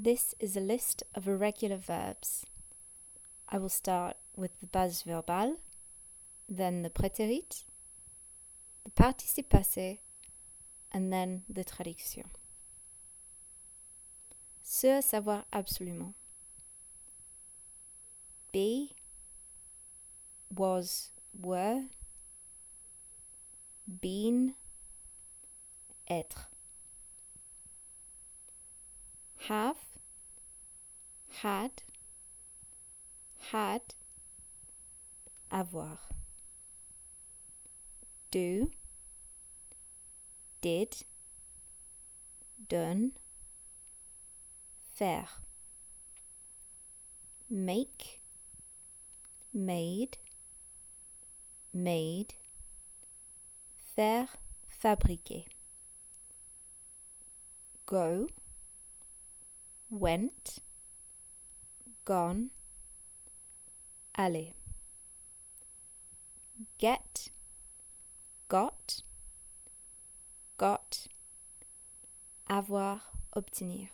This is a list of irregular verbs. I will start with the base verbale, then the prétérit, the participe passé, and then the traduction. Ce savoir absolument. Be, was, were, been, être. Have, had, had, avoir. Do, did, done, faire. Make, made, made, faire, fabriquer. Go, went, gone, aller. Get, got, got, avoir, obtenir.